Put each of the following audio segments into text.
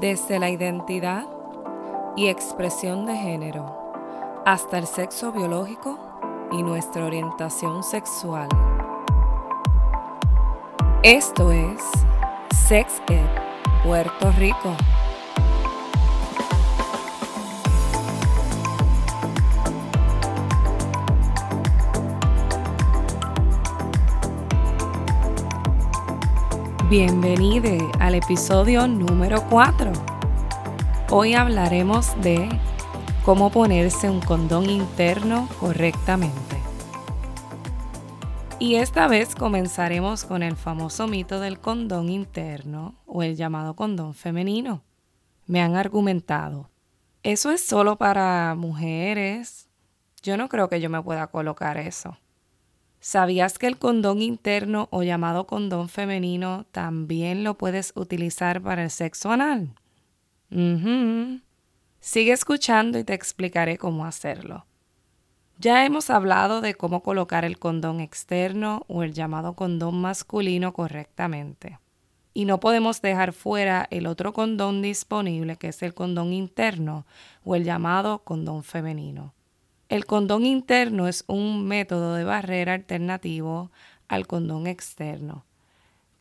Desde la identidad y expresión de género hasta el sexo biológico y nuestra orientación sexual. Esto es Sex Ed Puerto Rico. Bienvenido al episodio número 4. Hoy hablaremos de cómo ponerse un condón interno correctamente. Y esta vez comenzaremos con el famoso mito del condón interno o el llamado condón femenino. Me han argumentado, eso es solo para mujeres. Yo no creo que yo me pueda colocar eso. ¿Sabías que el condón interno o llamado condón femenino también lo puedes utilizar para el sexo anal? Sigue escuchando y te explicaré cómo hacerlo. Ya hemos hablado de cómo colocar el condón externo o el llamado condón masculino correctamente. Y no podemos dejar fuera el otro condón disponible que es el condón interno o el llamado condón femenino. El condón interno es un método de barrera alternativo al condón externo.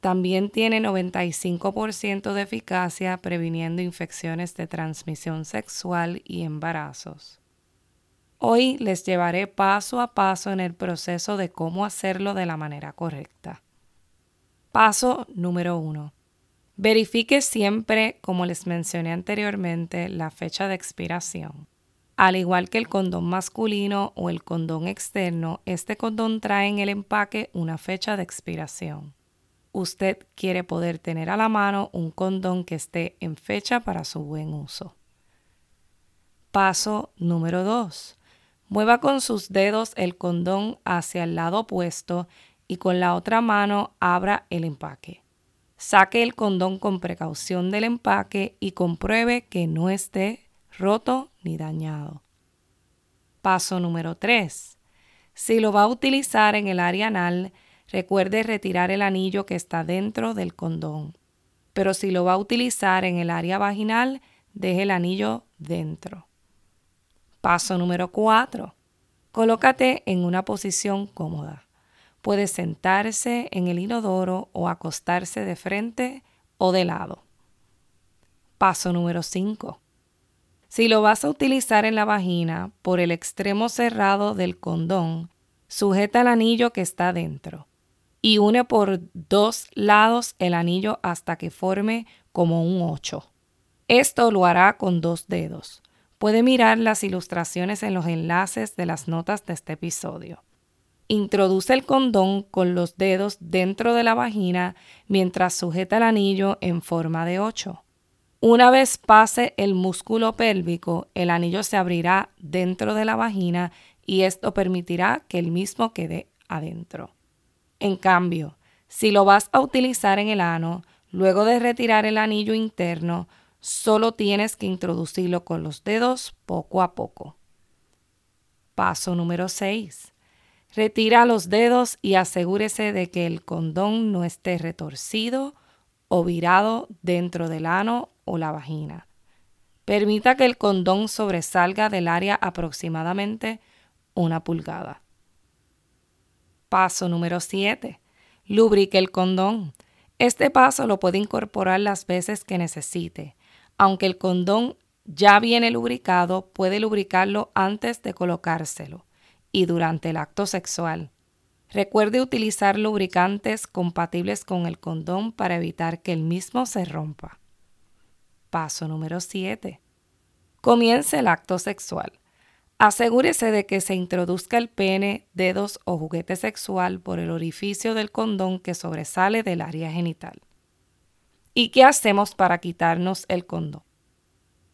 También tiene 95% de eficacia previniendo infecciones de transmisión sexual y embarazos. Hoy les llevaré paso a paso en el proceso de cómo hacerlo de la manera correcta. Paso número 1. Verifique siempre, como les mencioné anteriormente, la fecha de expiración. Al igual que el condón masculino o el condón externo, este condón trae en el empaque una fecha de expiración. Usted quiere poder tener a la mano un condón que esté en fecha para su buen uso. Paso número 2. Mueva con sus dedos el condón hacia el lado opuesto y con la otra mano abra el empaque. Saque el condón con precaución del empaque y compruebe que no esté roto ni dañado. Paso número 3. Si lo va a utilizar en el área anal, recuerde retirar el anillo que está dentro del condón. Pero si lo va a utilizar en el área vaginal, deje el anillo dentro. Paso número 4. Colócate en una posición cómoda. Puede sentarse en el inodoro o acostarse de frente o de lado. Paso número 5. Si lo vas a utilizar en la vagina por el extremo cerrado del condón, sujeta el anillo que está dentro y une por dos lados el anillo hasta que forme como un 8. Esto lo hará con dos dedos. Puede mirar las ilustraciones en los enlaces de las notas de este episodio. Introduce el condón con los dedos dentro de la vagina mientras sujeta el anillo en forma de 8. Una vez pase el músculo pélvico, el anillo se abrirá dentro de la vagina y esto permitirá que el mismo quede adentro. En cambio, si lo vas a utilizar en el ano, luego de retirar el anillo interno, solo tienes que introducirlo con los dedos poco a poco. Paso número 6. Retira los dedos y asegúrese de que el condón no esté retorcido o virado dentro del ano o la vagina. Permita que el condón sobresalga del área aproximadamente una pulgada. Paso número 7. Lubrique el condón. Este paso lo puede incorporar las veces que necesite. Aunque el condón ya viene lubricado, puede lubricarlo antes de colocárselo y durante el acto sexual. Recuerde utilizar lubricantes compatibles con el condón para evitar que el mismo se rompa. Paso número 7. Comience el acto sexual. Asegúrese de que se introduzca el pene, dedos o juguete sexual por el orificio del condón que sobresale del área genital. ¿Y qué hacemos para quitarnos el condón?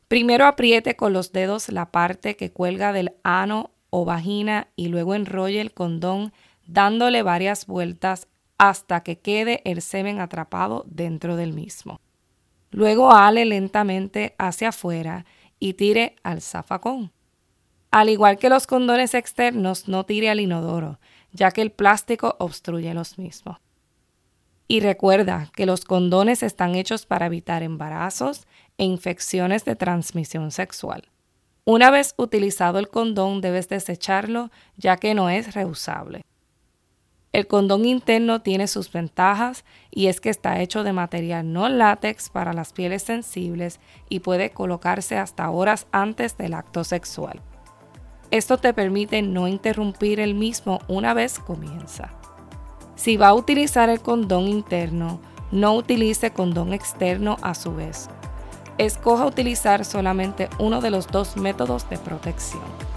Primero apriete con los dedos la parte que cuelga del ano o vagina y luego enrolle el condón dándole varias vueltas hasta que quede el semen atrapado dentro del mismo. Luego ale lentamente hacia afuera y tire al zafacón. Al igual que los condones externos, no tire al inodoro, ya que el plástico obstruye los mismos. Y recuerda que los condones están hechos para evitar embarazos, e infecciones de transmisión sexual. Una vez utilizado el condón debes desecharlo ya que no es reusable. El condón interno tiene sus ventajas y es que está hecho de material no látex para las pieles sensibles y puede colocarse hasta horas antes del acto sexual. Esto te permite no interrumpir el mismo una vez comienza. Si va a utilizar el condón interno, no utilice condón externo a su vez. Escoja utilizar solamente uno de los dos métodos de protección.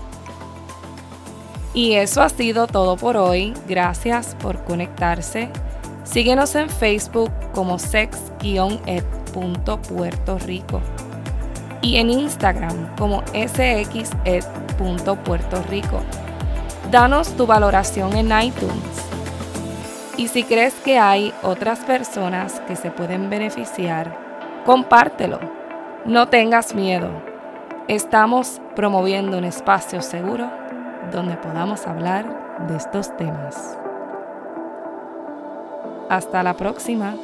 Y eso ha sido todo por hoy. Gracias por conectarse. Síguenos en Facebook como sex-ed.puerto Rico y en Instagram como sxed.puerto Rico. Danos tu valoración en iTunes. Y si crees que hay otras personas que se pueden beneficiar, compártelo. No tengas miedo. Estamos promoviendo un espacio seguro donde podamos hablar de estos temas. Hasta la próxima.